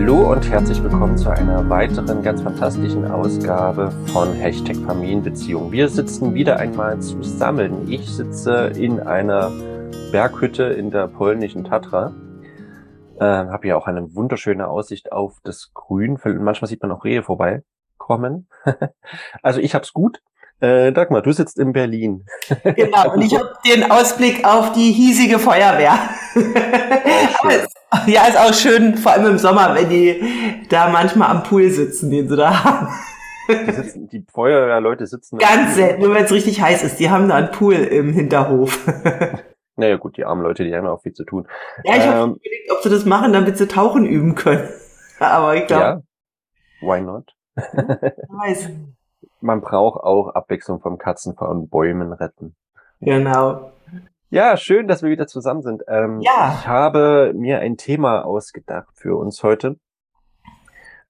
Hallo und herzlich willkommen zu einer weiteren ganz fantastischen Ausgabe von Hashtag Familienbeziehung. Wir sitzen wieder einmal zusammen. Ich sitze in einer Berghütte in der polnischen Tatra. Äh, habe ja auch eine wunderschöne Aussicht auf das Grün. Manchmal sieht man auch Rehe vorbeikommen. also ich hab's gut. Äh, Dagmar, du sitzt in Berlin. Genau, und ich habe den Ausblick auf die hiesige Feuerwehr. ja, ist auch schön, vor allem im Sommer, wenn die da manchmal am Pool sitzen, den sie da haben. Die, sitzen, die Feuerwehrleute sitzen. Ganz selten, nur wenn es richtig heiß ist. Die haben da einen Pool im Hinterhof. Naja gut, die armen Leute, die haben auch viel zu tun. Ja, ich ähm, habe überlegt, ob sie das machen, damit sie tauchen üben können. Aber ich glaube. Ja, why not? weiß. Man braucht auch Abwechslung vom Katzen von Bäumen retten. Genau. Ja, schön, dass wir wieder zusammen sind. Ähm, ja. Ich habe mir ein Thema ausgedacht für uns heute,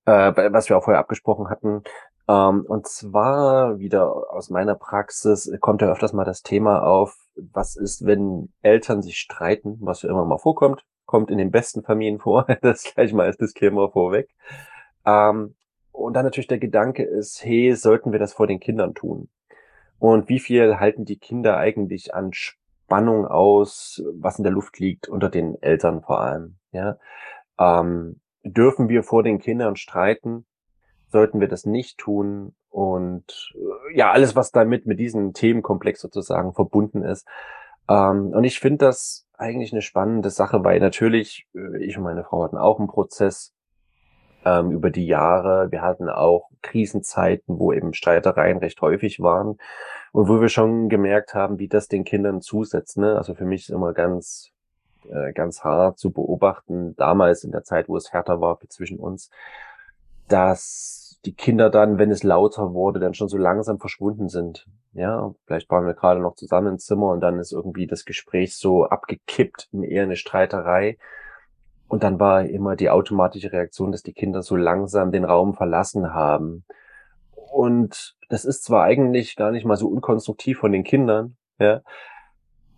äh, was wir auch vorher abgesprochen hatten. Ähm, und zwar wieder aus meiner Praxis kommt ja öfters mal das Thema auf, was ist, wenn Eltern sich streiten, was ja immer mal vorkommt, kommt in den besten Familien vor, das gleich mal als Disclaimer vorweg. Ähm, und dann natürlich der Gedanke ist, hey, sollten wir das vor den Kindern tun? Und wie viel halten die Kinder eigentlich an Spannung aus, was in der Luft liegt, unter den Eltern vor allem? Ja, ähm, dürfen wir vor den Kindern streiten? Sollten wir das nicht tun? Und äh, ja, alles, was damit mit diesem Themenkomplex sozusagen verbunden ist. Ähm, und ich finde das eigentlich eine spannende Sache, weil natürlich, äh, ich und meine Frau hatten auch einen Prozess, ähm, über die Jahre. Wir hatten auch Krisenzeiten, wo eben Streitereien recht häufig waren und wo wir schon gemerkt haben, wie das den Kindern zusetzt. Ne? Also für mich ist immer ganz, äh, ganz hart zu beobachten, damals in der Zeit, wo es härter war zwischen uns, dass die Kinder dann, wenn es lauter wurde, dann schon so langsam verschwunden sind. Ja, vielleicht waren wir gerade noch zusammen im Zimmer und dann ist irgendwie das Gespräch so abgekippt in eher eine Streiterei. Und dann war immer die automatische Reaktion, dass die Kinder so langsam den Raum verlassen haben. Und das ist zwar eigentlich gar nicht mal so unkonstruktiv von den Kindern, ja,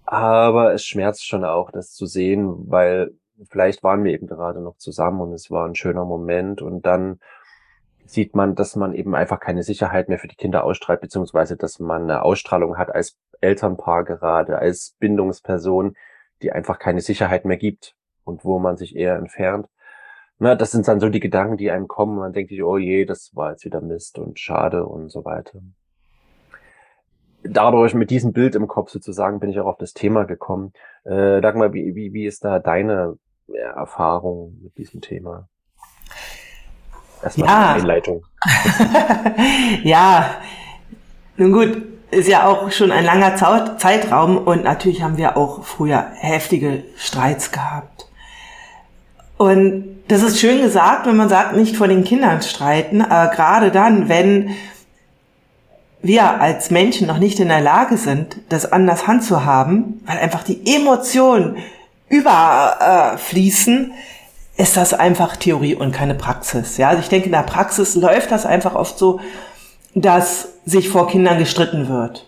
aber es schmerzt schon auch, das zu sehen, weil vielleicht waren wir eben gerade noch zusammen und es war ein schöner Moment und dann sieht man, dass man eben einfach keine Sicherheit mehr für die Kinder ausstrahlt, beziehungsweise dass man eine Ausstrahlung hat als Elternpaar gerade, als Bindungsperson, die einfach keine Sicherheit mehr gibt und wo man sich eher entfernt. Na, das sind dann so die Gedanken, die einem kommen. Man denkt sich, oh je, das war jetzt wieder Mist und schade und so weiter. Dadurch mit diesem Bild im Kopf sozusagen bin ich auch auf das Thema gekommen. Äh, Dagmar, wie, wie, wie ist da deine Erfahrung mit diesem Thema? Erstmal ja. Einleitung. ja, nun gut, ist ja auch schon ein langer Zeitraum und natürlich haben wir auch früher heftige Streits gehabt. Und das ist schön gesagt, wenn man sagt, nicht vor den Kindern streiten, aber gerade dann, wenn wir als Menschen noch nicht in der Lage sind, das anders handzuhaben, weil einfach die Emotionen überfließen, äh, ist das einfach Theorie und keine Praxis. Ja, also ich denke, in der Praxis läuft das einfach oft so, dass sich vor Kindern gestritten wird.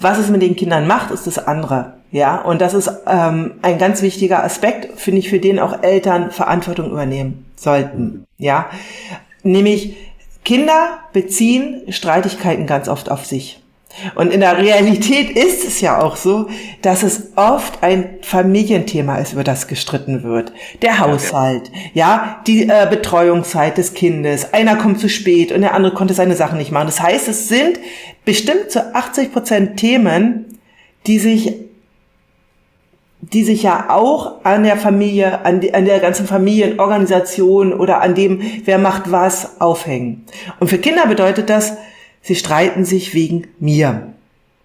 Was es mit den Kindern macht, ist das andere. Ja, und das ist ähm, ein ganz wichtiger Aspekt, finde ich, für den auch Eltern Verantwortung übernehmen sollten. Ja, nämlich Kinder beziehen Streitigkeiten ganz oft auf sich. Und in der Realität ist es ja auch so, dass es oft ein Familienthema ist, über das gestritten wird. Der Haushalt, ja, die äh, Betreuungszeit des Kindes. Einer kommt zu spät und der andere konnte seine Sachen nicht machen. Das heißt, es sind bestimmt zu 80 Prozent Themen, die sich die sich ja auch an der Familie, an, die, an der ganzen Familienorganisation oder an dem, wer macht was, aufhängen. Und für Kinder bedeutet das, sie streiten sich wegen mir.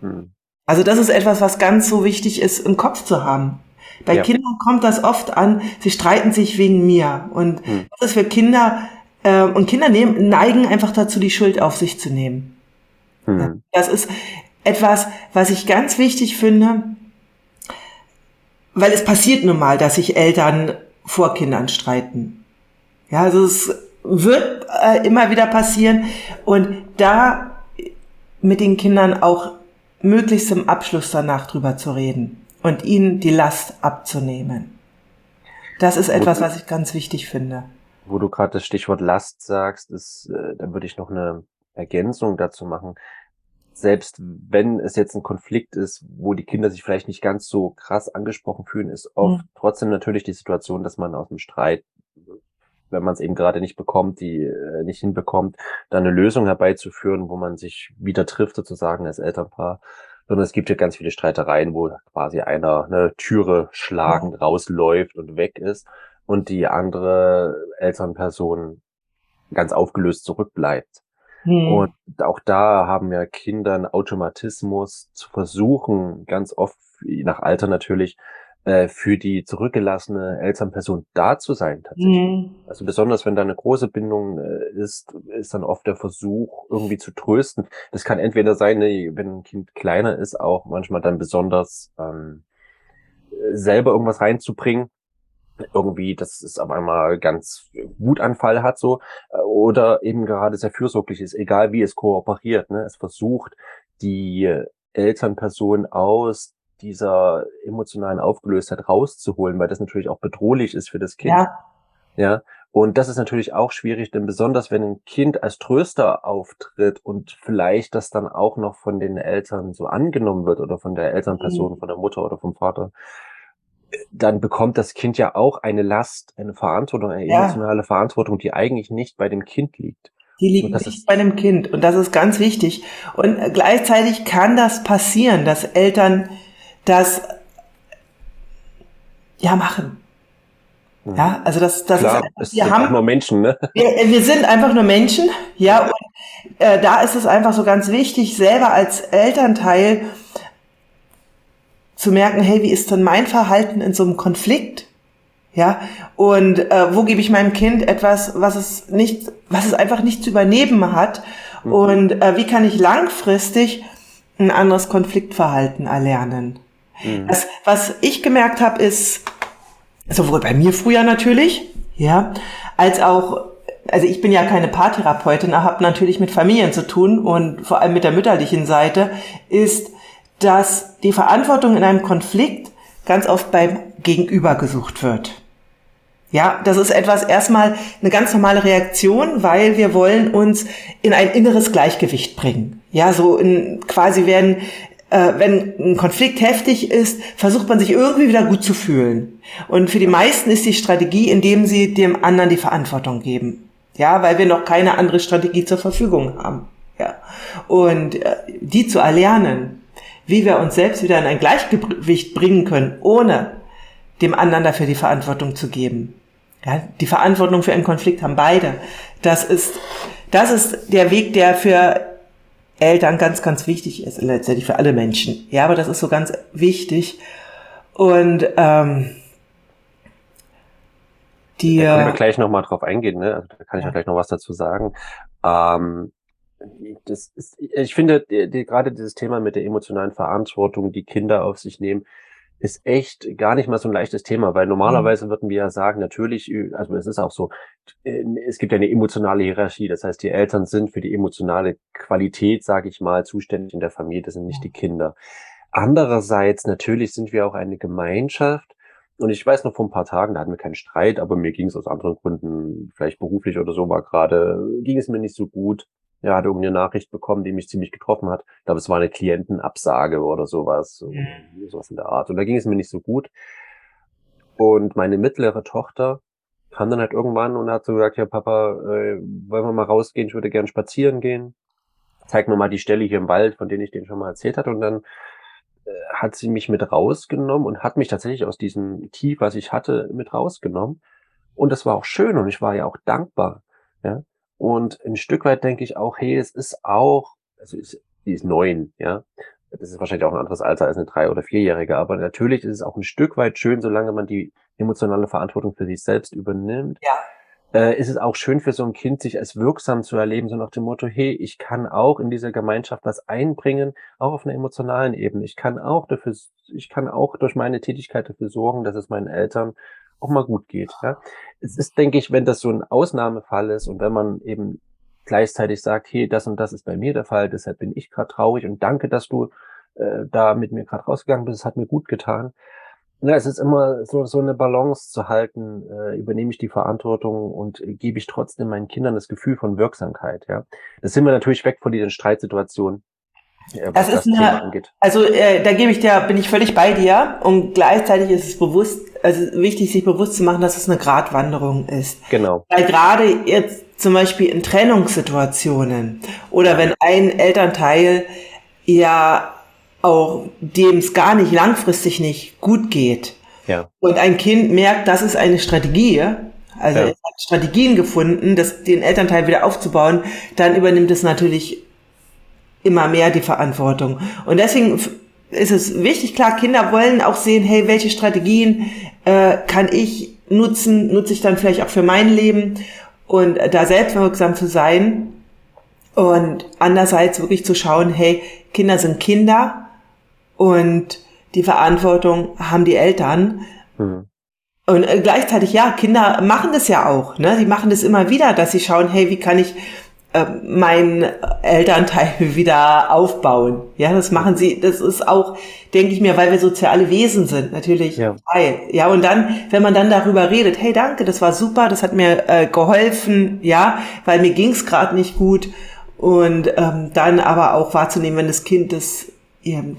Hm. Also das ist etwas, was ganz so wichtig ist, im Kopf zu haben. Bei ja. Kindern kommt das oft an, sie streiten sich wegen mir. Und hm. das ist für Kinder, äh, und Kinder nehmen, neigen einfach dazu, die Schuld auf sich zu nehmen. Hm. Das ist etwas, was ich ganz wichtig finde, weil es passiert nun mal, dass sich Eltern vor Kindern streiten. Ja, also es wird äh, immer wieder passieren und da mit den Kindern auch möglichst im Abschluss danach drüber zu reden und ihnen die Last abzunehmen. Das ist etwas, was ich ganz wichtig finde. Wo du gerade das Stichwort Last sagst, ist, äh, dann würde ich noch eine Ergänzung dazu machen. Selbst wenn es jetzt ein Konflikt ist, wo die Kinder sich vielleicht nicht ganz so krass angesprochen fühlen, ist oft mhm. trotzdem natürlich die Situation, dass man aus dem Streit, wenn man es eben gerade nicht bekommt, die äh, nicht hinbekommt, da eine Lösung herbeizuführen, wo man sich wieder trifft sozusagen als Elternpaar sondern es gibt ja ganz viele Streitereien, wo quasi einer eine Türe schlagend ja. rausläuft und weg ist und die andere Elternperson ganz aufgelöst zurückbleibt. Hm. Und auch da haben ja Kinder einen Automatismus zu versuchen, ganz oft, je nach Alter natürlich, äh, für die zurückgelassene Elternperson da zu sein tatsächlich. Mhm. Also besonders wenn da eine große Bindung äh, ist, ist dann oft der Versuch, irgendwie zu trösten. Das kann entweder sein, ne, wenn ein Kind kleiner ist, auch manchmal dann besonders ähm, selber irgendwas reinzubringen, irgendwie, dass es auf einmal ganz Wutanfall hat so äh, oder eben gerade sehr fürsorglich ist, egal wie es kooperiert. Ne? Es versucht, die Elternperson aus dieser emotionalen Aufgelöstheit rauszuholen, weil das natürlich auch bedrohlich ist für das Kind. Ja. Ja. Und das ist natürlich auch schwierig, denn besonders wenn ein Kind als Tröster auftritt und vielleicht das dann auch noch von den Eltern so angenommen wird oder von der Elternperson, mhm. von der Mutter oder vom Vater, dann bekommt das Kind ja auch eine Last, eine Verantwortung, eine ja. emotionale Verantwortung, die eigentlich nicht bei dem Kind liegt. Die liegt nicht ist bei dem Kind und das ist ganz wichtig. Und gleichzeitig kann das passieren, dass Eltern das ja machen. Mhm. Ja, also das, das Klar, ist, wir haben nur Menschen, ne? Wir, wir, sind einfach nur Menschen, ja. Und äh, da ist es einfach so ganz wichtig, selber als Elternteil zu merken, hey, wie ist denn mein Verhalten in so einem Konflikt? Ja, und äh, wo gebe ich meinem Kind etwas, was es nicht, was es einfach nicht zu übernehmen hat? Mhm. Und äh, wie kann ich langfristig ein anderes Konfliktverhalten erlernen? Mhm. Das, was ich gemerkt habe, ist, sowohl bei mir früher natürlich, ja, als auch, also ich bin ja keine Paartherapeutin, habe natürlich mit Familien zu tun und vor allem mit der mütterlichen Seite, ist, dass die Verantwortung in einem Konflikt ganz oft beim Gegenüber gesucht wird. Ja, das ist etwas erstmal eine ganz normale Reaktion, weil wir wollen uns in ein inneres Gleichgewicht bringen. Ja, so in, quasi werden, äh, wenn ein Konflikt heftig ist, versucht man sich irgendwie wieder gut zu fühlen. Und für die meisten ist die Strategie, indem sie dem anderen die Verantwortung geben. Ja, weil wir noch keine andere Strategie zur Verfügung haben. Ja. Und äh, die zu erlernen, wie wir uns selbst wieder in ein Gleichgewicht bringen können, ohne dem anderen dafür die Verantwortung zu geben. Ja, die Verantwortung für einen Konflikt haben beide. Das ist, das ist der Weg, der für Eltern ganz, ganz wichtig ist, letztendlich für alle Menschen. Ja, aber das ist so ganz wichtig. Und ähm, die, da können wir gleich nochmal drauf eingehen, ne? Also, da kann ich ja. gleich noch was dazu sagen. Ähm, das ist, ich finde, die, die, gerade dieses Thema mit der emotionalen Verantwortung, die Kinder auf sich nehmen, ist echt gar nicht mal so ein leichtes Thema, weil normalerweise mhm. würden wir ja sagen, natürlich, also es ist auch so, äh, es gibt ja eine emotionale Hierarchie, das heißt, die Eltern sind für die emotionale Qualität, sage ich mal, zuständig in der Familie, das sind nicht die Kinder. Andererseits, natürlich sind wir auch eine Gemeinschaft, und ich weiß noch vor ein paar Tagen, da hatten wir keinen Streit, aber mir ging es aus anderen Gründen, vielleicht beruflich oder so, war gerade, ging es mir nicht so gut ja, hatte irgendeine Nachricht bekommen, die mich ziemlich getroffen hat. Ich glaube, es war eine Klientenabsage oder sowas, so, mhm. sowas in der Art. Und da ging es mir nicht so gut. Und meine mittlere Tochter kam dann halt irgendwann und hat so gesagt, ja Papa, äh, wollen wir mal rausgehen? Ich würde gern spazieren gehen. Zeig mir mal die Stelle hier im Wald, von denen ich denen schon mal erzählt hatte. Und dann äh, hat sie mich mit rausgenommen und hat mich tatsächlich aus diesem Tief, was ich hatte, mit rausgenommen. Und das war auch schön und ich war ja auch dankbar. Ja, und ein Stück weit denke ich auch, hey, es ist auch, also ist, die ist neun, ja. Das ist wahrscheinlich auch ein anderes Alter als eine drei- oder vierjährige, aber natürlich ist es auch ein Stück weit schön, solange man die emotionale Verantwortung für sich selbst übernimmt. Ja. Äh, ist es auch schön für so ein Kind, sich als wirksam zu erleben, so nach dem Motto, hey, ich kann auch in dieser Gemeinschaft was einbringen, auch auf einer emotionalen Ebene. Ich kann auch dafür, ich kann auch durch meine Tätigkeit dafür sorgen, dass es meinen Eltern auch mal gut geht. Ja? Es ist, denke ich, wenn das so ein Ausnahmefall ist und wenn man eben gleichzeitig sagt, hey, das und das ist bei mir der Fall, deshalb bin ich gerade traurig und danke, dass du äh, da mit mir gerade rausgegangen bist, es hat mir gut getan. Ja, es ist immer so, so eine Balance zu halten, äh, übernehme ich die Verantwortung und äh, gebe ich trotzdem meinen Kindern das Gefühl von Wirksamkeit, ja. Das sind wir natürlich weg von diesen Streitsituationen. Äh, das ist das eine, also äh, da gebe ich dir, bin ich völlig bei dir und gleichzeitig ist es bewusst, also wichtig, sich bewusst zu machen, dass es eine Gratwanderung ist. Genau. Weil gerade jetzt zum Beispiel in Trennungssituationen oder wenn ein Elternteil ja auch dem es gar nicht langfristig nicht gut geht. Ja. Und ein Kind merkt, das ist eine Strategie, also ja. es hat Strategien gefunden, das, den Elternteil wieder aufzubauen, dann übernimmt es natürlich immer mehr die Verantwortung. Und deswegen ist es wichtig, klar, Kinder wollen auch sehen, hey, welche Strategien äh, kann ich nutzen, nutze ich dann vielleicht auch für mein Leben und da selbstwirksam zu sein und andererseits wirklich zu schauen, hey, Kinder sind Kinder und die Verantwortung haben die Eltern. Mhm. Und äh, gleichzeitig, ja, Kinder machen das ja auch. Ne? Die machen das immer wieder, dass sie schauen, hey, wie kann ich äh, meinen Elternteil wieder aufbauen? Ja, das machen sie. Das ist auch, denke ich mir, weil wir soziale Wesen sind, natürlich. Ja. Ja, und dann, wenn man dann darüber redet, hey, danke, das war super, das hat mir äh, geholfen, ja, weil mir ging's es gerade nicht gut. Und ähm, dann aber auch wahrzunehmen, wenn das Kind das eben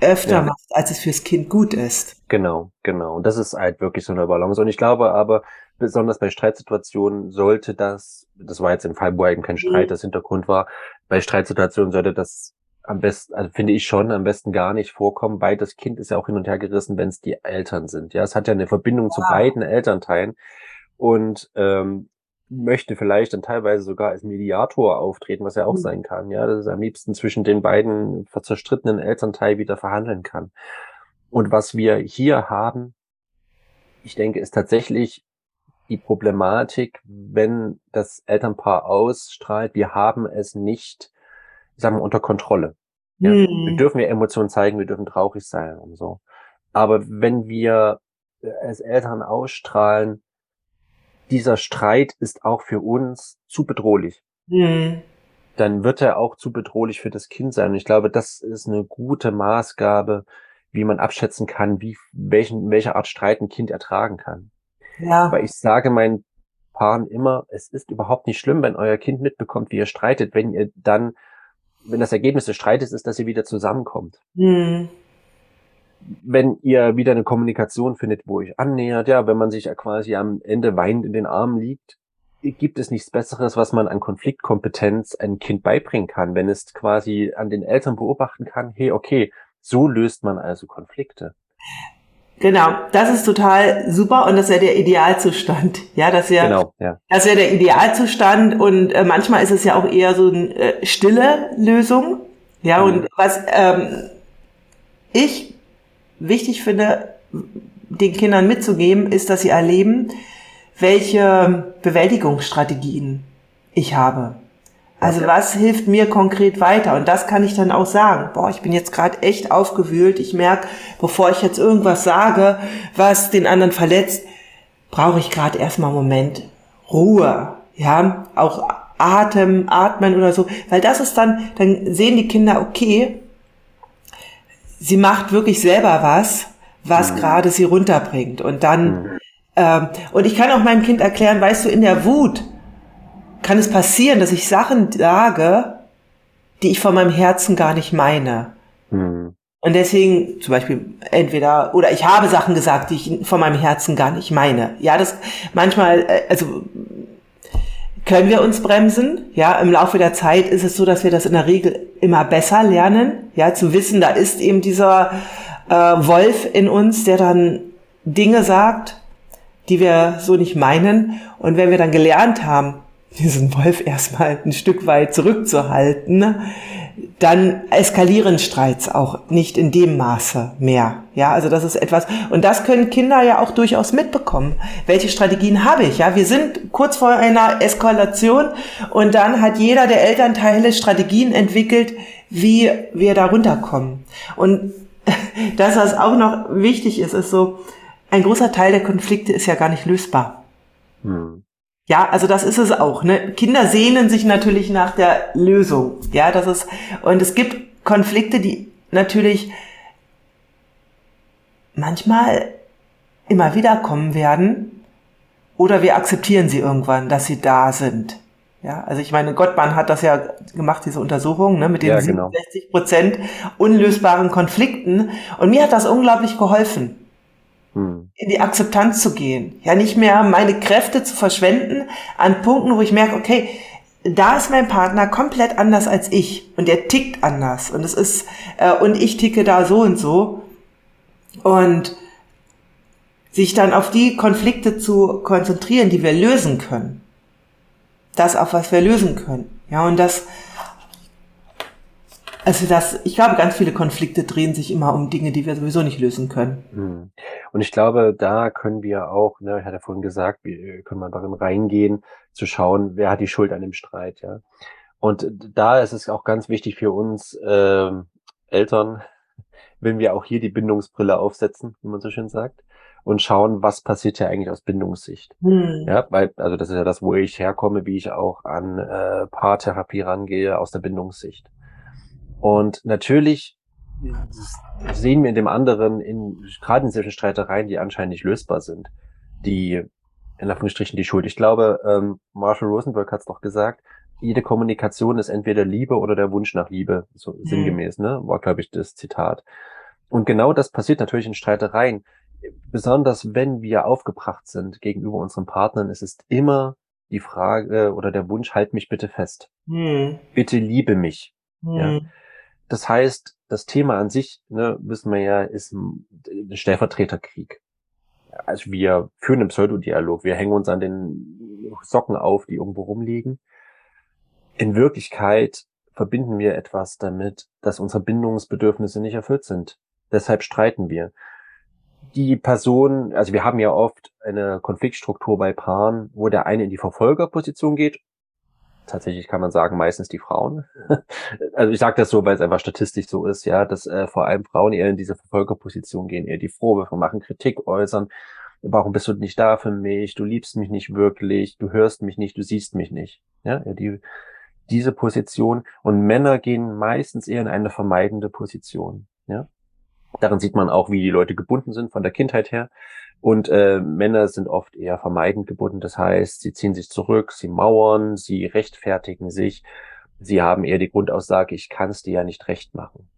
öfter ja. macht, als es fürs Kind gut ist. Genau, genau. Und das ist halt wirklich so eine Balance. Und ich glaube aber, besonders bei Streitsituationen sollte das, das war jetzt im Fall, wo eben kein Streit mhm. das Hintergrund war, bei Streitsituationen sollte das am besten, also finde ich schon, am besten gar nicht vorkommen, weil das Kind ist ja auch hin und her gerissen, wenn es die Eltern sind. Ja, es hat ja eine Verbindung ja. zu beiden Elternteilen. Und ähm, möchte vielleicht dann teilweise sogar als Mediator auftreten, was ja auch mhm. sein kann, ja, dass es am liebsten zwischen den beiden zerstrittenen Elternteil wieder verhandeln kann. Und was wir hier haben, ich denke, ist tatsächlich die Problematik, wenn das Elternpaar ausstrahlt, wir haben es nicht, sagen wir, unter Kontrolle. Ja, mhm. Wir dürfen ja Emotionen zeigen, wir dürfen traurig sein und so. Aber wenn wir als Eltern ausstrahlen, dieser Streit ist auch für uns zu bedrohlich. Mhm. Dann wird er auch zu bedrohlich für das Kind sein. Und ich glaube, das ist eine gute Maßgabe, wie man abschätzen kann, wie, welchen, welche Art Streit ein Kind ertragen kann. Ja. Weil ich sage meinen Paaren immer, es ist überhaupt nicht schlimm, wenn euer Kind mitbekommt, wie ihr streitet, wenn ihr dann, wenn das Ergebnis des Streites ist, dass ihr wieder zusammenkommt. Mhm wenn ihr wieder eine Kommunikation findet, wo euch annähert, ja, wenn man sich ja quasi am Ende weinend in den Armen liegt, gibt es nichts Besseres, was man an Konfliktkompetenz einem Kind beibringen kann, wenn es quasi an den Eltern beobachten kann, hey, okay, so löst man also Konflikte. Genau, das ist total super und das wäre der Idealzustand. Ja, das wäre genau, ja. das wäre der Idealzustand und äh, manchmal ist es ja auch eher so eine äh, stille Lösung. Ja, mhm. und was ähm, ich wichtig finde, den Kindern mitzugeben, ist, dass sie erleben, welche Bewältigungsstrategien ich habe. Also was hilft mir konkret weiter? Und das kann ich dann auch sagen. Boah, ich bin jetzt gerade echt aufgewühlt. Ich merke, bevor ich jetzt irgendwas sage, was den anderen verletzt, brauche ich gerade erstmal einen Moment Ruhe. Ja, auch Atem, Atmen oder so. Weil das ist dann, dann sehen die Kinder, okay, sie macht wirklich selber was, was mhm. gerade sie runterbringt. Und dann, mhm. ähm, und ich kann auch meinem Kind erklären, weißt du, in der Wut kann es passieren, dass ich Sachen sage, die ich von meinem Herzen gar nicht meine. Mhm. Und deswegen zum Beispiel entweder, oder ich habe Sachen gesagt, die ich von meinem Herzen gar nicht meine. Ja, das manchmal, äh, also können wir uns bremsen. Ja, im Laufe der Zeit ist es so, dass wir das in der Regel immer besser lernen. Ja, zu wissen, da ist eben dieser äh, Wolf in uns, der dann Dinge sagt, die wir so nicht meinen. Und wenn wir dann gelernt haben, diesen Wolf erstmal ein Stück weit zurückzuhalten, dann eskalieren Streits auch nicht in dem Maße mehr. Ja, also das ist etwas, und das können Kinder ja auch durchaus mitbekommen. Welche Strategien habe ich? Ja, wir sind kurz vor einer Eskalation und dann hat jeder der Elternteile Strategien entwickelt, wie wir da runterkommen. Und das, was auch noch wichtig ist, ist so, ein großer Teil der Konflikte ist ja gar nicht lösbar. Hm. Ja, also das ist es auch. Ne? Kinder sehnen sich natürlich nach der Lösung. Ja, das ist und es gibt Konflikte, die natürlich manchmal immer wieder kommen werden oder wir akzeptieren sie irgendwann, dass sie da sind. Ja, also ich meine, Gottmann hat das ja gemacht, diese Untersuchung, ne, mit den ja, genau. 67 Prozent unlösbaren Konflikten. Und mir hat das unglaublich geholfen, hm. in die Akzeptanz zu gehen. Ja, nicht mehr meine Kräfte zu verschwenden an Punkten, wo ich merke, okay, da ist mein Partner komplett anders als ich und der tickt anders und es ist äh, und ich ticke da so und so und sich dann auf die Konflikte zu konzentrieren, die wir lösen können das, auf was wir lösen können. Ja, und das, also das, ich glaube, ganz viele Konflikte drehen sich immer um Dinge, die wir sowieso nicht lösen können. Hm. Und ich glaube, da können wir auch, ne, ich hatte vorhin gesagt, wir können mal darin reingehen, zu schauen, wer hat die Schuld an dem Streit, ja. Und da ist es auch ganz wichtig für uns äh, Eltern, wenn wir auch hier die Bindungsbrille aufsetzen, wie man so schön sagt, und schauen, was passiert ja eigentlich aus Bindungssicht. Hm. Ja, weil, also das ist ja das, wo ich herkomme, wie ich auch an äh, Paartherapie rangehe, aus der Bindungssicht. Und natürlich sehen wir in dem anderen, in, gerade in solchen Streitereien, die anscheinend nicht lösbar sind, die, in Anführungsstrichen, die Schuld. Ich glaube, ähm, Marshall Rosenberg hat es doch gesagt, jede Kommunikation ist entweder Liebe oder der Wunsch nach Liebe, so mhm. sinngemäß, ne? War, glaube ich, das Zitat. Und genau das passiert natürlich in Streitereien besonders wenn wir aufgebracht sind gegenüber unseren Partnern, ist es immer die Frage oder der Wunsch, halt mich bitte fest. Hm. Bitte liebe mich. Hm. Ja. Das heißt, das Thema an sich, ne, wissen wir ja, ist ein Stellvertreterkrieg. Also wir führen einen Pseudodialog, wir hängen uns an den Socken auf, die irgendwo rumliegen. In Wirklichkeit verbinden wir etwas damit, dass unsere Bindungsbedürfnisse nicht erfüllt sind. Deshalb streiten wir die Person, also wir haben ja oft eine Konfliktstruktur bei Paaren, wo der eine in die Verfolgerposition geht. Tatsächlich kann man sagen, meistens die Frauen. also ich sage das so, weil es einfach statistisch so ist, ja, dass äh, vor allem Frauen eher in diese Verfolgerposition gehen, eher die Vorwürfe machen, Kritik äußern. Warum bist du nicht da für mich? Du liebst mich nicht wirklich, du hörst mich nicht, du siehst mich nicht. Ja, die, diese Position. Und Männer gehen meistens eher in eine vermeidende Position. Ja. Darin sieht man auch, wie die Leute gebunden sind von der Kindheit her. Und äh, Männer sind oft eher vermeidend gebunden. Das heißt, sie ziehen sich zurück, sie mauern, sie rechtfertigen sich. Sie haben eher die Grundaussage, ich kann es dir ja nicht recht machen.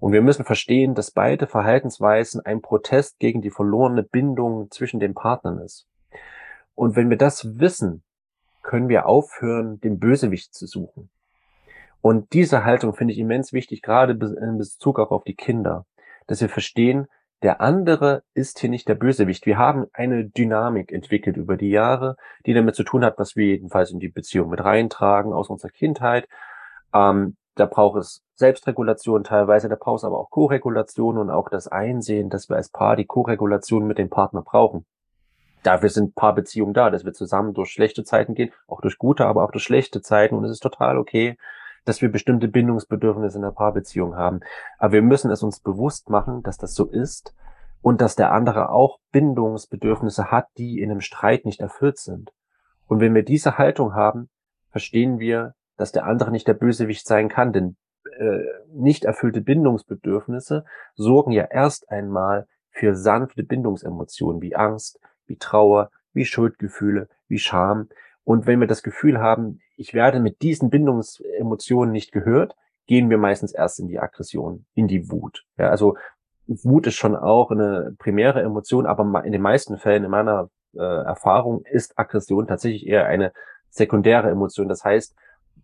Und wir müssen verstehen, dass beide Verhaltensweisen ein Protest gegen die verlorene Bindung zwischen den Partnern ist. Und wenn wir das wissen, können wir aufhören, den Bösewicht zu suchen. Und diese Haltung finde ich immens wichtig, gerade in Bezug auch auf die Kinder dass wir verstehen, der andere ist hier nicht der Bösewicht. Wir haben eine Dynamik entwickelt über die Jahre, die damit zu tun hat, was wir jedenfalls in die Beziehung mit reintragen aus unserer Kindheit. Ähm, da braucht es Selbstregulation teilweise, da braucht es aber auch Koregulation und auch das Einsehen, dass wir als Paar die Koregulation mit dem Partner brauchen. Dafür sind Paarbeziehungen da, dass wir zusammen durch schlechte Zeiten gehen, auch durch gute, aber auch durch schlechte Zeiten und es ist total okay, dass wir bestimmte Bindungsbedürfnisse in der Paarbeziehung haben. Aber wir müssen es uns bewusst machen, dass das so ist und dass der andere auch Bindungsbedürfnisse hat, die in einem Streit nicht erfüllt sind. Und wenn wir diese Haltung haben, verstehen wir, dass der andere nicht der Bösewicht sein kann, denn äh, nicht erfüllte Bindungsbedürfnisse sorgen ja erst einmal für sanfte Bindungsemotionen wie Angst, wie Trauer, wie Schuldgefühle, wie Scham. Und wenn wir das Gefühl haben, ich werde mit diesen Bindungsemotionen nicht gehört, gehen wir meistens erst in die Aggression, in die Wut. Ja, also Wut ist schon auch eine primäre Emotion, aber in den meisten Fällen in meiner äh, Erfahrung ist Aggression tatsächlich eher eine sekundäre Emotion. Das heißt,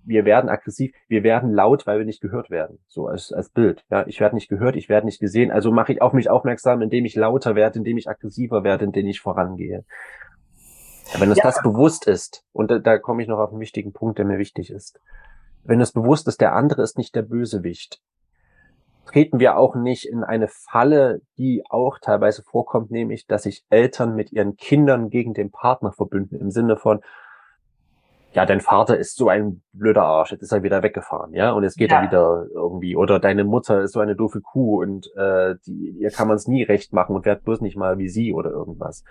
wir werden aggressiv, wir werden laut, weil wir nicht gehört werden. So als, als Bild. Ja, ich werde nicht gehört, ich werde nicht gesehen. Also mache ich auf mich aufmerksam, indem ich lauter werde, indem ich aggressiver werde, indem ich vorangehe. Wenn uns ja. das bewusst ist, und da, da komme ich noch auf einen wichtigen Punkt, der mir wichtig ist. Wenn es bewusst ist, der andere ist nicht der Bösewicht, treten wir auch nicht in eine Falle, die auch teilweise vorkommt, nämlich, dass sich Eltern mit ihren Kindern gegen den Partner verbünden, im Sinne von, ja, dein Vater ist so ein blöder Arsch, jetzt ist er wieder weggefahren, ja, und jetzt geht ja. er wieder irgendwie, oder deine Mutter ist so eine doofe Kuh und äh, die, ihr kann man es nie recht machen und wird bloß nicht mal wie sie oder irgendwas.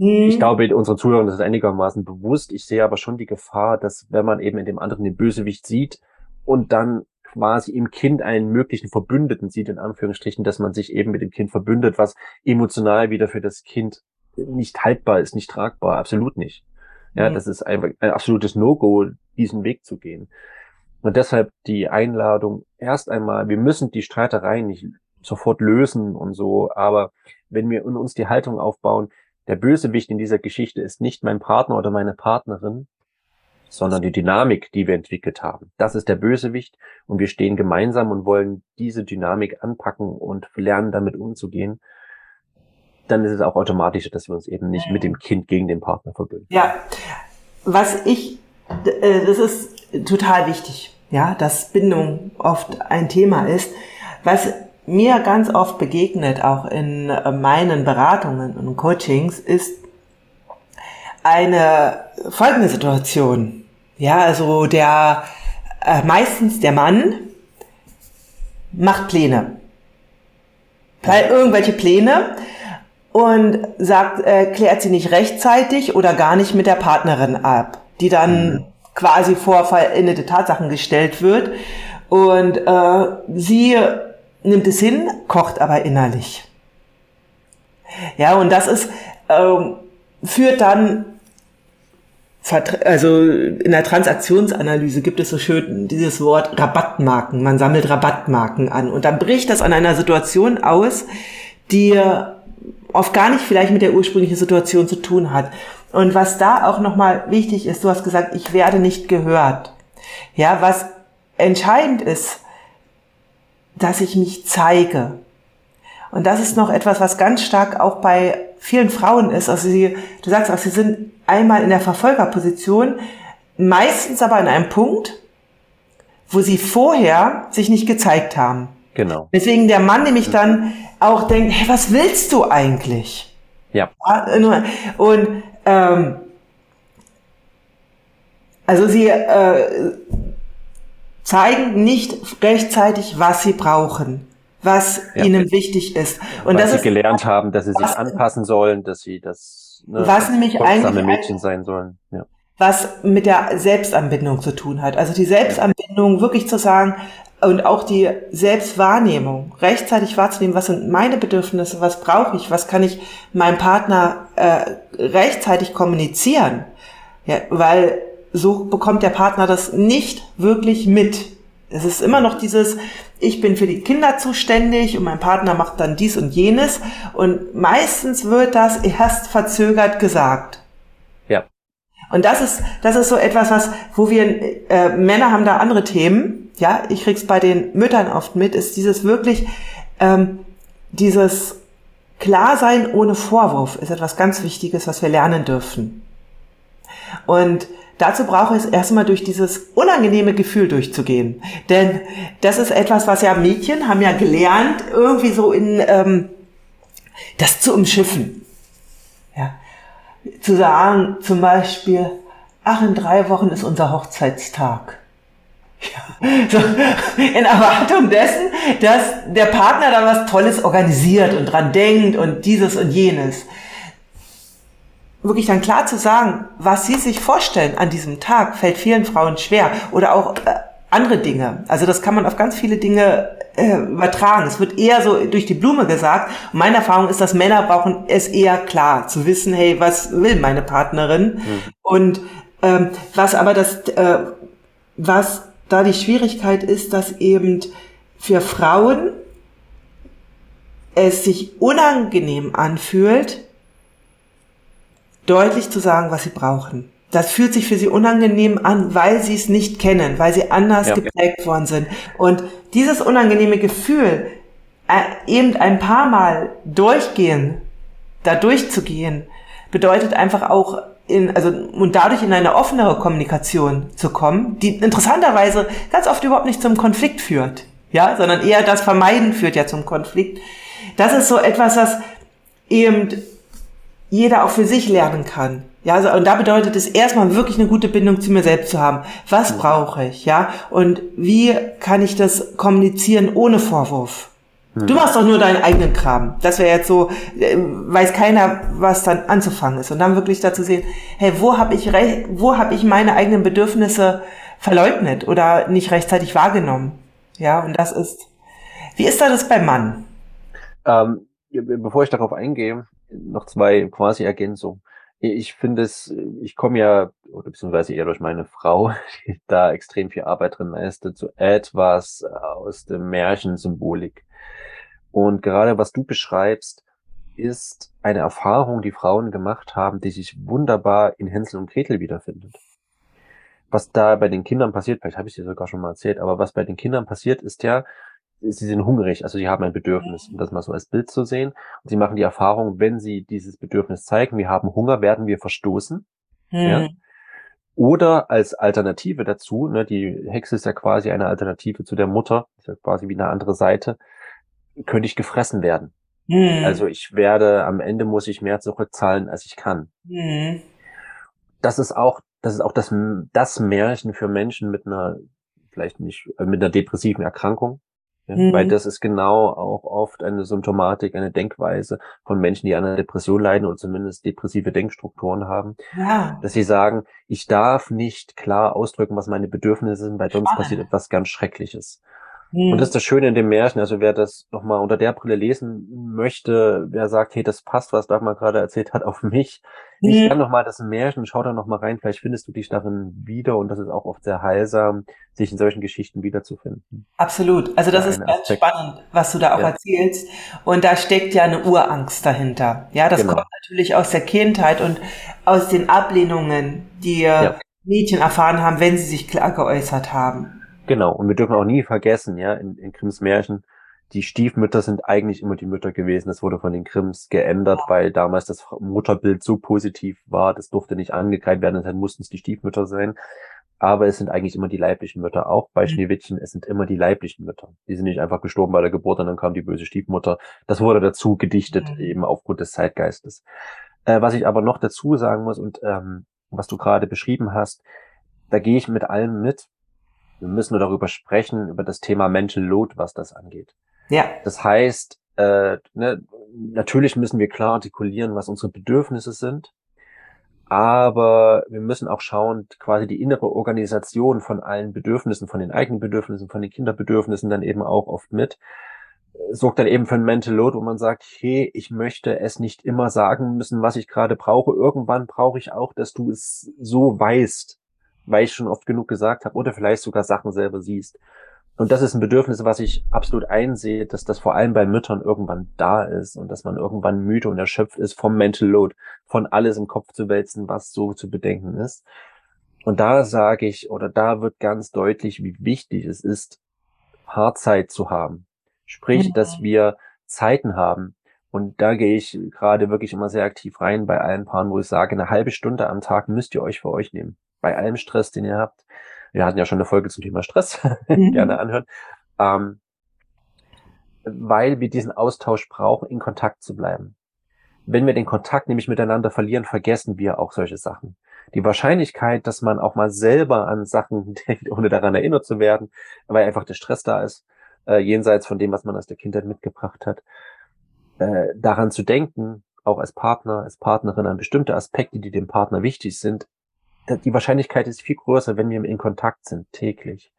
Ich mhm. glaube, unseren Zuhörern ist es einigermaßen bewusst. Ich sehe aber schon die Gefahr, dass wenn man eben in dem anderen den Bösewicht sieht und dann quasi im Kind einen möglichen Verbündeten sieht, in Anführungsstrichen, dass man sich eben mit dem Kind verbündet, was emotional wieder für das Kind nicht haltbar ist, nicht tragbar, absolut nicht. Ja, mhm. das ist einfach ein absolutes No-Go, diesen Weg zu gehen. Und deshalb die Einladung erst einmal, wir müssen die Streitereien nicht sofort lösen und so, aber wenn wir in uns die Haltung aufbauen, der Bösewicht in dieser Geschichte ist nicht mein Partner oder meine Partnerin, sondern die Dynamik, die wir entwickelt haben. Das ist der Bösewicht und wir stehen gemeinsam und wollen diese Dynamik anpacken und lernen, damit umzugehen. Dann ist es auch automatisch, dass wir uns eben nicht mit dem Kind gegen den Partner verbünden. Ja, was ich, äh, das ist total wichtig, ja, dass Bindung oft ein Thema ist. Was mir ganz oft begegnet, auch in äh, meinen Beratungen und Coachings, ist eine folgende Situation. Ja, also der äh, meistens der Mann macht Pläne. Irgendwelche Pläne und sagt, äh, klärt sie nicht rechtzeitig oder gar nicht mit der Partnerin ab, die dann mhm. quasi vor veränderte Tatsachen gestellt wird. Und äh, sie nimmt es hin, kocht aber innerlich. Ja, und das ist, ähm, führt dann, also in der Transaktionsanalyse gibt es so schön dieses Wort Rabattmarken. Man sammelt Rabattmarken an und dann bricht das an einer Situation aus, die oft gar nicht vielleicht mit der ursprünglichen Situation zu tun hat. Und was da auch nochmal wichtig ist, du hast gesagt, ich werde nicht gehört. Ja, was entscheidend ist, dass ich mich zeige. Und das ist noch etwas, was ganz stark auch bei vielen Frauen ist. Also sie, du sagst auch, sie sind einmal in der Verfolgerposition, meistens aber an einem Punkt, wo sie vorher sich nicht gezeigt haben. Genau. Deswegen der Mann nämlich dann auch denkt, hey, was willst du eigentlich? Ja. Und ähm, also sie äh, zeigen nicht rechtzeitig, was sie brauchen, was ja. ihnen wichtig ist. Und Weil das sie ist, gelernt haben, dass sie sich anpassen sollen, dass sie das ne, was nämlich eigentlich Mädchen sein sollen. Ja. Was mit der Selbstanbindung zu tun hat. Also die Selbstanbindung wirklich zu sagen und auch die Selbstwahrnehmung, rechtzeitig wahrzunehmen, was sind meine Bedürfnisse, was brauche ich, was kann ich meinem Partner äh, rechtzeitig kommunizieren. Ja, weil so bekommt der Partner das nicht wirklich mit. Es ist immer noch dieses, ich bin für die Kinder zuständig und mein Partner macht dann dies und jenes. Und meistens wird das erst verzögert gesagt. Ja. Und das ist, das ist so etwas, was, wo wir, äh, Männer haben da andere Themen. Ja, ich krieg's bei den Müttern oft mit, ist dieses wirklich, ähm, dieses Klarsein ohne Vorwurf ist etwas ganz Wichtiges, was wir lernen dürfen. Und Dazu brauche es erstmal durch dieses unangenehme Gefühl durchzugehen. Denn das ist etwas, was ja Mädchen haben ja gelernt, irgendwie so in ähm, das zu umschiffen. Ja. Zu sagen, zum Beispiel, ach, in drei Wochen ist unser Hochzeitstag. Ja. So, in Erwartung dessen, dass der Partner da was Tolles organisiert und dran denkt und dieses und jenes wirklich dann klar zu sagen, was sie sich vorstellen an diesem Tag, fällt vielen Frauen schwer. Oder auch äh, andere Dinge. Also das kann man auf ganz viele Dinge äh, übertragen. Es wird eher so durch die Blume gesagt. Und meine Erfahrung ist, dass Männer brauchen es eher klar zu wissen, hey, was will meine Partnerin? Mhm. Und ähm, was aber das, äh, was da die Schwierigkeit ist, dass eben für Frauen es sich unangenehm anfühlt, deutlich zu sagen, was sie brauchen. Das fühlt sich für sie unangenehm an, weil sie es nicht kennen, weil sie anders ja. geprägt worden sind. Und dieses unangenehme Gefühl, äh, eben ein paar Mal durchgehen, da durchzugehen, bedeutet einfach auch in, also, und dadurch in eine offenere Kommunikation zu kommen, die interessanterweise ganz oft überhaupt nicht zum Konflikt führt. Ja, sondern eher das Vermeiden führt ja zum Konflikt. Das ist so etwas, was eben jeder auch für sich lernen kann. Ja, also, und da bedeutet es erstmal wirklich eine gute Bindung zu mir selbst zu haben. Was mhm. brauche ich, ja? Und wie kann ich das kommunizieren ohne Vorwurf? Mhm. Du machst doch nur deinen eigenen Kram. Das wäre jetzt so, äh, weiß keiner, was dann anzufangen ist. Und dann wirklich dazu sehen, hey, wo habe ich, wo habe ich meine eigenen Bedürfnisse verleugnet oder nicht rechtzeitig wahrgenommen? Ja, und das ist, wie ist da das beim Mann? Ähm, bevor ich darauf eingehe, noch zwei quasi Ergänzungen. Ich finde es, ich komme ja, oder beziehungsweise eher durch meine Frau, die da extrem viel Arbeit drin leistet, zu etwas aus der Märchensymbolik. Und gerade was du beschreibst, ist eine Erfahrung, die Frauen gemacht haben, die sich wunderbar in Hänsel und Gretel wiederfindet. Was da bei den Kindern passiert, vielleicht habe ich dir sogar schon mal erzählt, aber was bei den Kindern passiert, ist ja, sie sind hungrig, also sie haben ein Bedürfnis, um das mal so als Bild zu sehen. Und sie machen die Erfahrung, wenn sie dieses Bedürfnis zeigen, wir haben Hunger, werden wir verstoßen. Hm. Ja? Oder als Alternative dazu, ne, die Hexe ist ja quasi eine Alternative zu der Mutter, ist ja quasi wie eine andere Seite, könnte ich gefressen werden. Mhm. Also ich werde, am Ende muss ich mehr zurückzahlen, als ich kann. Mhm. Das ist auch, das ist auch das, das Märchen für Menschen mit einer, vielleicht nicht, äh, mit einer depressiven Erkrankung. Ja, mhm. Weil das ist genau auch oft eine Symptomatik, eine Denkweise von Menschen, die an einer Depression leiden oder zumindest depressive Denkstrukturen haben. Ja. Dass sie sagen, ich darf nicht klar ausdrücken, was meine Bedürfnisse sind, weil sonst passiert etwas ganz Schreckliches. Mhm. Und das ist das Schöne in dem Märchen. Also wer das nochmal unter der Brille lesen möchte, wer sagt, hey, das passt, was Dagmar gerade erzählt hat, auf mich. Mhm. Ich kann nochmal das Märchen, schau da nochmal rein, vielleicht findest du dich darin wieder und das ist auch oft sehr heilsam, sich in solchen Geschichten wiederzufinden. Absolut. Also das ist ganz Aspekt. spannend, was du da auch ja. erzählst. Und da steckt ja eine Urangst dahinter. Ja, das genau. kommt natürlich aus der Kindheit und aus den Ablehnungen, die ja. Mädchen erfahren haben, wenn sie sich klar geäußert haben. Genau, und wir dürfen auch nie vergessen, ja, in, in Grimms Märchen, die Stiefmütter sind eigentlich immer die Mütter gewesen. Das wurde von den Grimms geändert, weil damals das Mutterbild so positiv war, das durfte nicht angekreidet werden, deshalb mussten es die Stiefmütter sein. Aber es sind eigentlich immer die leiblichen Mütter. Auch bei mhm. Schneewittchen, es sind immer die leiblichen Mütter. Die sind nicht einfach gestorben bei der Geburt und dann kam die böse Stiefmutter. Das wurde dazu gedichtet, mhm. eben aufgrund des Zeitgeistes. Äh, was ich aber noch dazu sagen muss und ähm, was du gerade beschrieben hast, da gehe ich mit allem mit. Wir müssen nur darüber sprechen, über das Thema Mental Load, was das angeht. Ja. Das heißt, äh, ne, natürlich müssen wir klar artikulieren, was unsere Bedürfnisse sind, aber wir müssen auch schauen, quasi die innere Organisation von allen Bedürfnissen, von den eigenen Bedürfnissen, von den Kinderbedürfnissen dann eben auch oft mit, sorgt dann eben für ein Mental Load, wo man sagt, hey, ich möchte es nicht immer sagen müssen, was ich gerade brauche. Irgendwann brauche ich auch, dass du es so weißt weil ich schon oft genug gesagt habe, oder vielleicht sogar Sachen selber siehst. Und das ist ein Bedürfnis, was ich absolut einsehe, dass das vor allem bei Müttern irgendwann da ist und dass man irgendwann müde und erschöpft ist vom Mental Load, von alles im Kopf zu wälzen, was so zu bedenken ist. Und da sage ich, oder da wird ganz deutlich, wie wichtig es ist, Paarzeit zu haben. Sprich, mhm. dass wir Zeiten haben. Und da gehe ich gerade wirklich immer sehr aktiv rein bei allen Paaren, wo ich sage, eine halbe Stunde am Tag müsst ihr euch für euch nehmen bei allem Stress, den ihr habt. Wir hatten ja schon eine Folge zum Thema Stress, mhm. gerne anhören. Ähm, weil wir diesen Austausch brauchen, in Kontakt zu bleiben. Wenn wir den Kontakt nämlich miteinander verlieren, vergessen wir auch solche Sachen. Die Wahrscheinlichkeit, dass man auch mal selber an Sachen denkt, ohne daran erinnert zu werden, weil einfach der Stress da ist, äh, jenseits von dem, was man aus der Kindheit mitgebracht hat, äh, daran zu denken, auch als Partner, als Partnerin an bestimmte Aspekte, die dem Partner wichtig sind, die Wahrscheinlichkeit ist viel größer, wenn wir in Kontakt sind, täglich.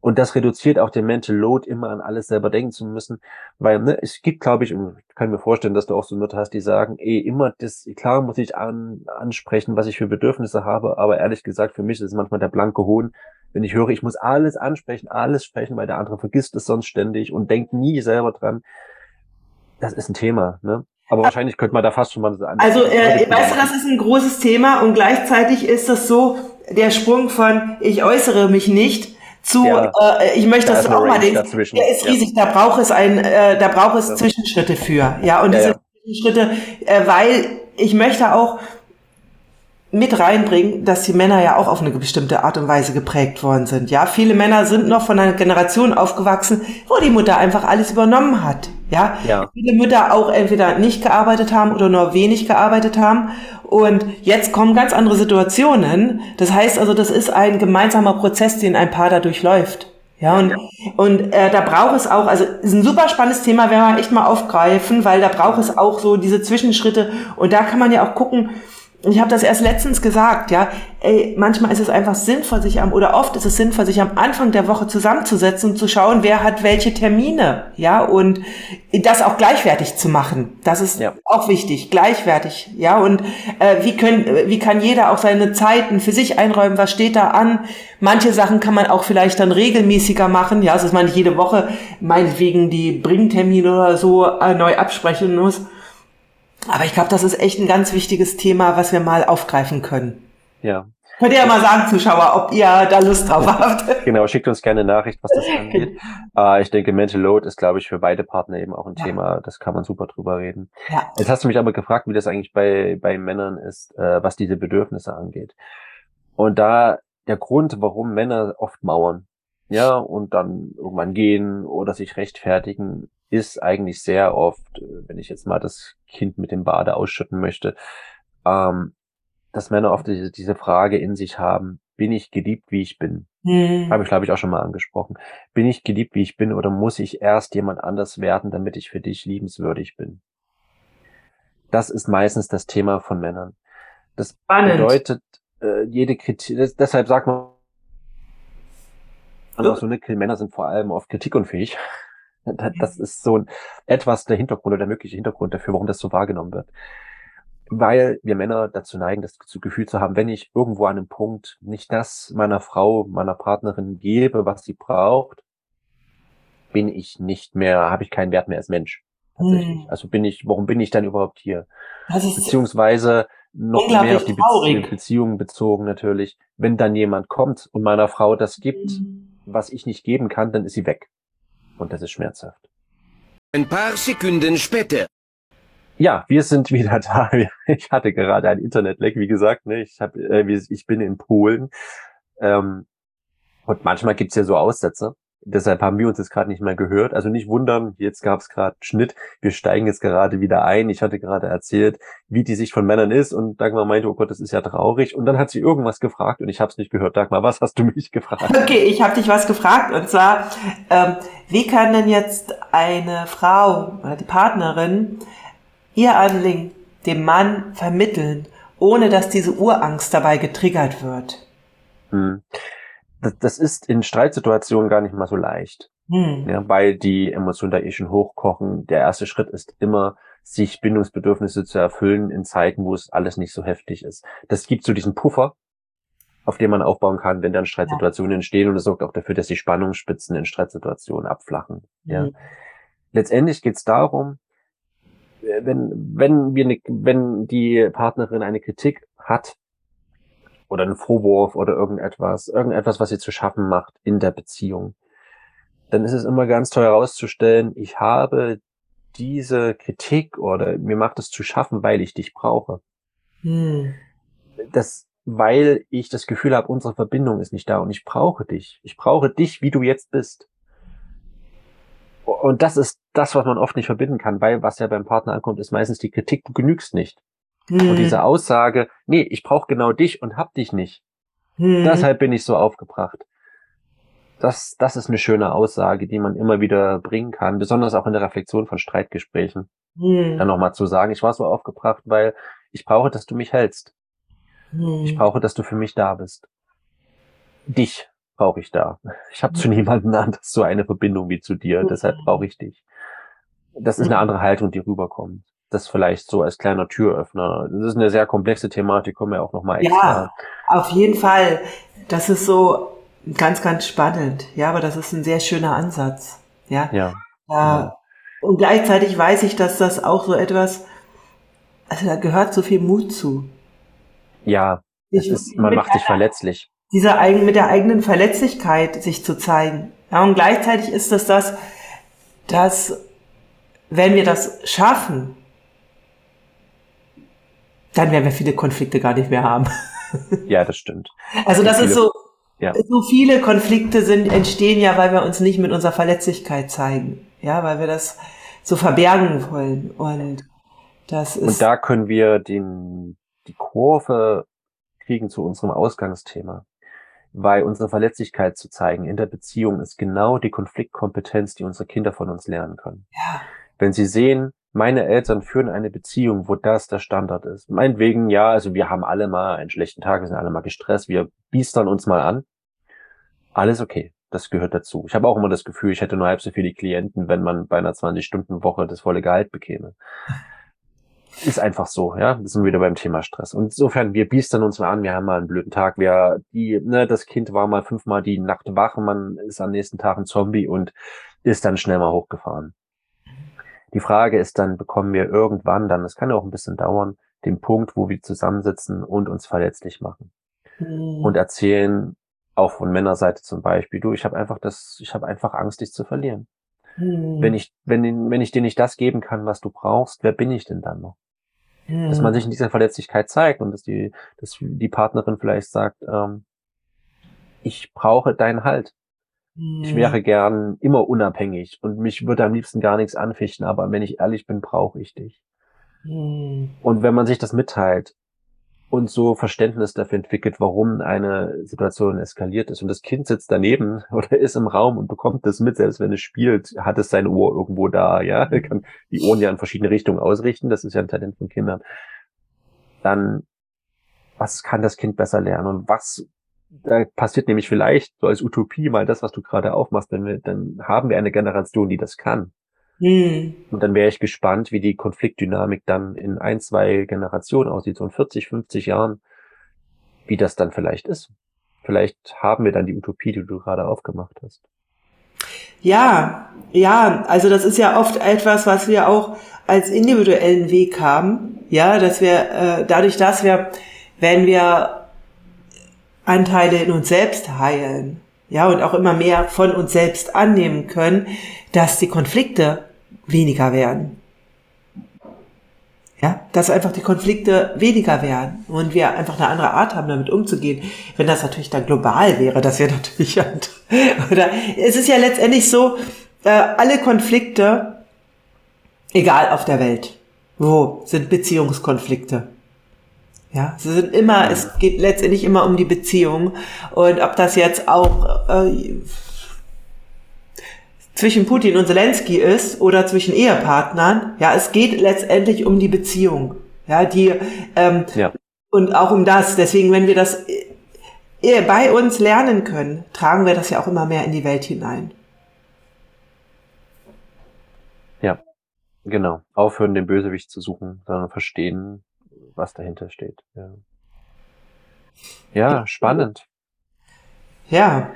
Und das reduziert auch den Mental Load, immer an alles selber denken zu müssen, weil ne, es gibt, glaube ich, und ich kann mir vorstellen, dass du auch so Mütter hast, die sagen, eh immer das, klar muss ich an, ansprechen, was ich für Bedürfnisse habe, aber ehrlich gesagt, für mich ist es manchmal der blanke Hohn, wenn ich höre, ich muss alles ansprechen, alles sprechen, weil der andere vergisst es sonst ständig und denkt nie selber dran. Das ist ein Thema, ne? Aber wahrscheinlich könnte man da fast schon mal so Also, äh, weißt du, das ist ein großes Thema und gleichzeitig ist das so, der Sprung von ich äußere mich nicht zu ja, äh, ich möchte das auch mal denken, der ist riesig, ja. da braucht es ein, äh, da braucht es. Zwischenschritte für. Ja, und diese Zwischenschritte, äh, weil ich möchte auch mit reinbringen, dass die Männer ja auch auf eine bestimmte Art und Weise geprägt worden sind. Ja, viele Männer sind noch von einer Generation aufgewachsen, wo die Mutter einfach alles übernommen hat. Ja, ja. viele Mütter auch entweder nicht gearbeitet haben oder nur wenig gearbeitet haben. Und jetzt kommen ganz andere Situationen. Das heißt also, das ist ein gemeinsamer Prozess, den ein Paar da durchläuft. Ja, und, und äh, da braucht es auch, also ist ein super spannendes Thema, werden wir echt mal aufgreifen, weil da braucht es auch so diese Zwischenschritte. Und da kann man ja auch gucken, ich habe das erst letztens gesagt, ja, ey, manchmal ist es einfach sinnvoll, sich am, oder oft ist es sinnvoll, sich am Anfang der Woche zusammenzusetzen und zu schauen, wer hat welche Termine, ja, und das auch gleichwertig zu machen. Das ist ja. auch wichtig, gleichwertig, ja, und äh, wie können, wie kann jeder auch seine Zeiten für sich einräumen, was steht da an? Manche Sachen kann man auch vielleicht dann regelmäßiger machen, ja, also dass man nicht jede Woche meinetwegen die Bringtermine oder so äh, neu absprechen muss aber ich glaube, das ist echt ein ganz wichtiges Thema, was wir mal aufgreifen können. Ja. Könnt ihr ja mal sagen, Zuschauer, ob ihr da Lust drauf habt. genau, schickt uns gerne eine Nachricht, was das angeht. äh, ich denke, Mental Load ist, glaube ich, für beide Partner eben auch ein ja. Thema. Das kann man super drüber reden. Ja. Jetzt hast du mich aber gefragt, wie das eigentlich bei, bei Männern ist, äh, was diese Bedürfnisse angeht. Und da der Grund, warum Männer oft mauern, ja, und dann irgendwann gehen oder sich rechtfertigen, ist eigentlich sehr oft, äh, wenn ich jetzt mal das Kind mit dem Bade ausschütten möchte, ähm, dass Männer oft diese, diese Frage in sich haben, bin ich geliebt, wie ich bin? Hm. Habe ich, glaube ich, auch schon mal angesprochen. Bin ich geliebt, wie ich bin, oder muss ich erst jemand anders werden, damit ich für dich liebenswürdig bin? Das ist meistens das Thema von Männern. Das Spannend. bedeutet, äh, jede Kritik, deshalb sagt man, also so eine Männer sind vor allem oft kritikunfähig. Das ist so ein, etwas der Hintergrund oder der mögliche Hintergrund dafür, warum das so wahrgenommen wird. Weil wir Männer dazu neigen, das Gefühl zu haben, wenn ich irgendwo an einem Punkt nicht das meiner Frau, meiner Partnerin gebe, was sie braucht, bin ich nicht mehr, habe ich keinen Wert mehr als Mensch. Tatsächlich. Hm. Also bin ich, warum bin ich dann überhaupt hier? Beziehungsweise noch mehr auf die Bezie Beziehungen bezogen natürlich. Wenn dann jemand kommt und meiner Frau das gibt, hm. was ich nicht geben kann, dann ist sie weg und das ist schmerzhaft. Ein paar Sekunden später. Ja, wir sind wieder da. Ich hatte gerade ein Internetleck, wie gesagt. Ne? Ich, hab, äh, ich bin in Polen. Ähm, und manchmal gibt's ja so Aussätze. Deshalb haben wir uns jetzt gerade nicht mehr gehört. Also nicht wundern, jetzt gab es gerade Schnitt. Wir steigen jetzt gerade wieder ein. Ich hatte gerade erzählt, wie die Sicht von Männern ist und Dagmar meinte, oh Gott, das ist ja traurig. Und dann hat sie irgendwas gefragt und ich habe es nicht gehört. Dagmar, was hast du mich gefragt? Okay, ich habe dich was gefragt und zwar, ähm, wie kann denn jetzt eine Frau oder die Partnerin ihr Anliegen dem Mann vermitteln, ohne dass diese Urangst dabei getriggert wird? Hm das, das ist in Streitsituationen gar nicht mal so leicht. Hm. Ja, weil die Emotionen da eh schon hochkochen. Der erste Schritt ist immer, sich Bindungsbedürfnisse zu erfüllen in Zeiten, wo es alles nicht so heftig ist. Das gibt so diesen Puffer, auf den man aufbauen kann, wenn dann Streitsituationen ja. entstehen und es sorgt auch dafür, dass die Spannungsspitzen in Streitsituationen abflachen. Ja. Hm. Letztendlich geht es darum, äh, wenn, wenn wir ne, wenn die Partnerin eine Kritik hat, oder einen Vorwurf oder irgendetwas, irgendetwas, was sie zu schaffen macht in der Beziehung, dann ist es immer ganz toll herauszustellen, ich habe diese Kritik oder mir macht es zu schaffen, weil ich dich brauche. Hm. Das, weil ich das Gefühl habe, unsere Verbindung ist nicht da und ich brauche dich. Ich brauche dich, wie du jetzt bist. Und das ist das, was man oft nicht verbinden kann, weil was ja beim Partner ankommt, ist meistens die Kritik, du genügst nicht. Hm. Und diese Aussage, nee, ich brauche genau dich und hab dich nicht. Hm. Deshalb bin ich so aufgebracht. Das, das ist eine schöne Aussage, die man immer wieder bringen kann, besonders auch in der Reflexion von Streitgesprächen. Hm. Dann nochmal zu sagen, ich war so aufgebracht, weil ich brauche, dass du mich hältst. Hm. Ich brauche, dass du für mich da bist. Dich brauche ich da. Ich habe zu hm. niemandem anders so eine Verbindung wie zu dir, deshalb hm. brauche ich dich. Das ist eine hm. andere Haltung, die rüberkommt das vielleicht so als kleiner Türöffner. Das ist eine sehr komplexe Thematik, kommen wir auch nochmal extra. Ja, auf jeden Fall. Das ist so ganz, ganz spannend. Ja, aber das ist ein sehr schöner Ansatz. Ja. Ja. ja. Und gleichzeitig weiß ich, dass das auch so etwas, also da gehört so viel Mut zu. Ja, ist, man macht sich verletzlich. Dieser eigen, mit der eigenen Verletzlichkeit sich zu zeigen. Ja, und gleichzeitig ist das das, dass wenn wir das schaffen, dann werden wir viele Konflikte gar nicht mehr haben. Ja, das stimmt. Also das ist so, ja. so viele Konflikte sind, entstehen ja, weil wir uns nicht mit unserer Verletzlichkeit zeigen. Ja, weil wir das so verbergen wollen. Und das ist. Und da können wir den, die Kurve kriegen zu unserem Ausgangsthema. Weil unsere Verletzlichkeit zu zeigen in der Beziehung ist genau die Konfliktkompetenz, die unsere Kinder von uns lernen können. Ja. Wenn sie sehen, meine Eltern führen eine Beziehung, wo das der Standard ist. Meinetwegen, ja, also wir haben alle mal einen schlechten Tag, wir sind alle mal gestresst, wir biestern uns mal an. Alles okay. Das gehört dazu. Ich habe auch immer das Gefühl, ich hätte nur halb so viele Klienten, wenn man bei einer 20-Stunden-Woche das volle Gehalt bekäme. Ist einfach so, ja. Das sind wir wieder beim Thema Stress. Und insofern, wir biestern uns mal an, wir haben mal einen blöden Tag. Wir, die, ne, das Kind war mal fünfmal die Nacht wach, man ist am nächsten Tag ein Zombie und ist dann schnell mal hochgefahren. Die Frage ist dann, bekommen wir irgendwann dann, das kann ja auch ein bisschen dauern, den Punkt, wo wir zusammensitzen und uns verletzlich machen. Mhm. Und erzählen, auch von Männerseite zum Beispiel, du, ich habe einfach das, ich habe einfach Angst, dich zu verlieren. Mhm. Wenn ich, wenn, wenn ich dir nicht das geben kann, was du brauchst, wer bin ich denn dann noch? Mhm. Dass man sich in dieser Verletzlichkeit zeigt und dass die, dass die Partnerin vielleicht sagt, ähm, ich brauche deinen Halt. Ich wäre gern immer unabhängig und mich würde am liebsten gar nichts anfichten, aber wenn ich ehrlich bin, brauche ich dich. Mhm. Und wenn man sich das mitteilt und so Verständnis dafür entwickelt, warum eine Situation eskaliert ist und das Kind sitzt daneben oder ist im Raum und bekommt das mit, selbst wenn es spielt, hat es sein Ohr irgendwo da, ja, er kann die Ohren ja in verschiedene Richtungen ausrichten, das ist ja ein Talent von Kindern. Dann, was kann das Kind besser lernen und was da passiert nämlich vielleicht so als Utopie mal das, was du gerade aufmachst, denn wir, dann haben wir eine Generation, die das kann. Hm. Und dann wäre ich gespannt, wie die Konfliktdynamik dann in ein, zwei Generationen aussieht, so in 40, 50 Jahren, wie das dann vielleicht ist. Vielleicht haben wir dann die Utopie, die du gerade aufgemacht hast. Ja, ja, also das ist ja oft etwas, was wir auch als individuellen Weg haben, ja, dass wir äh, dadurch, dass wir, wenn wir Anteile in uns selbst heilen, ja, und auch immer mehr von uns selbst annehmen können, dass die Konflikte weniger werden. Ja, dass einfach die Konflikte weniger werden und wir einfach eine andere Art haben, damit umzugehen. Wenn das natürlich dann global wäre, das wäre natürlich, oder es ist ja letztendlich so, äh, alle Konflikte, egal auf der Welt, wo sind Beziehungskonflikte? Ja, sie sind immer, es geht letztendlich immer um die Beziehung. Und ob das jetzt auch äh, zwischen Putin und Zelensky ist oder zwischen Ehepartnern, ja, es geht letztendlich um die Beziehung. Ja, die ähm, ja. und auch um das. Deswegen, wenn wir das äh, bei uns lernen können, tragen wir das ja auch immer mehr in die Welt hinein. Ja, genau. Aufhören, den Bösewicht zu suchen, sondern verstehen, was dahinter steht. Ja, ja spannend. Ja.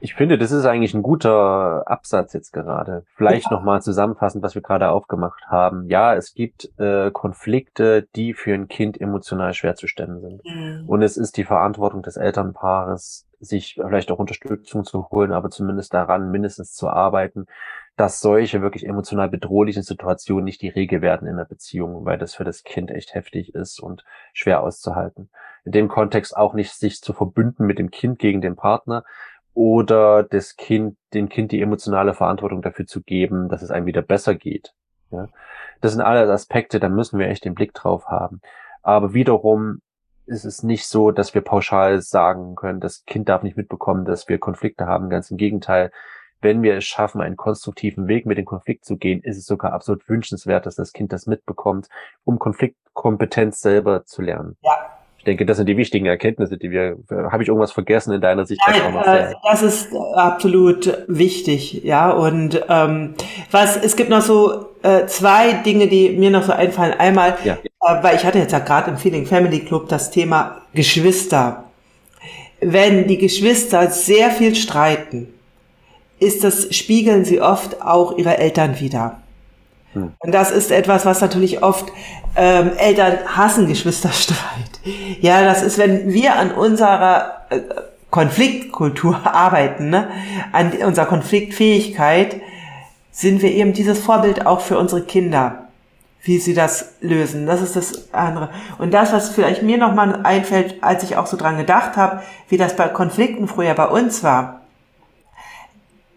Ich finde, das ist eigentlich ein guter Absatz jetzt gerade. Vielleicht ja. nochmal zusammenfassend, was wir gerade aufgemacht haben. Ja, es gibt äh, Konflikte, die für ein Kind emotional schwer zu stemmen sind. Mhm. Und es ist die Verantwortung des Elternpaares, sich vielleicht auch Unterstützung zu holen, aber zumindest daran mindestens zu arbeiten, dass solche wirklich emotional bedrohlichen Situationen nicht die Regel werden in der Beziehung, weil das für das Kind echt heftig ist und schwer auszuhalten. In dem Kontext auch nicht sich zu verbünden mit dem Kind gegen den Partner oder das Kind, dem Kind die emotionale Verantwortung dafür zu geben, dass es einem wieder besser geht. Ja? Das sind alles Aspekte, da müssen wir echt den Blick drauf haben. Aber wiederum ist es nicht so, dass wir pauschal sagen können, das Kind darf nicht mitbekommen, dass wir Konflikte haben. Ganz im Gegenteil, wenn wir es schaffen, einen konstruktiven Weg mit dem Konflikt zu gehen, ist es sogar absolut wünschenswert, dass das Kind das mitbekommt, um Konfliktkompetenz selber zu lernen. Ja. Ich denke, das sind die wichtigen Erkenntnisse, die wir. Habe ich irgendwas vergessen in deiner Sicht? Nein, äh, das ist absolut wichtig, ja. Und ähm, was es gibt noch so äh, zwei Dinge, die mir noch so einfallen. Einmal, ja. äh, weil ich hatte jetzt ja gerade im Feeling Family Club das Thema Geschwister. Wenn die Geschwister sehr viel streiten, ist das, spiegeln sie oft auch ihre Eltern wieder. Hm. Und das ist etwas, was natürlich oft ähm, Eltern hassen Geschwisterstreit. Ja, das ist, wenn wir an unserer äh, Konfliktkultur arbeiten, ne, an unserer Konfliktfähigkeit, sind wir eben dieses Vorbild auch für unsere Kinder, wie sie das lösen. Das ist das andere. Und das, was vielleicht mir nochmal einfällt, als ich auch so dran gedacht habe, wie das bei Konflikten früher bei uns war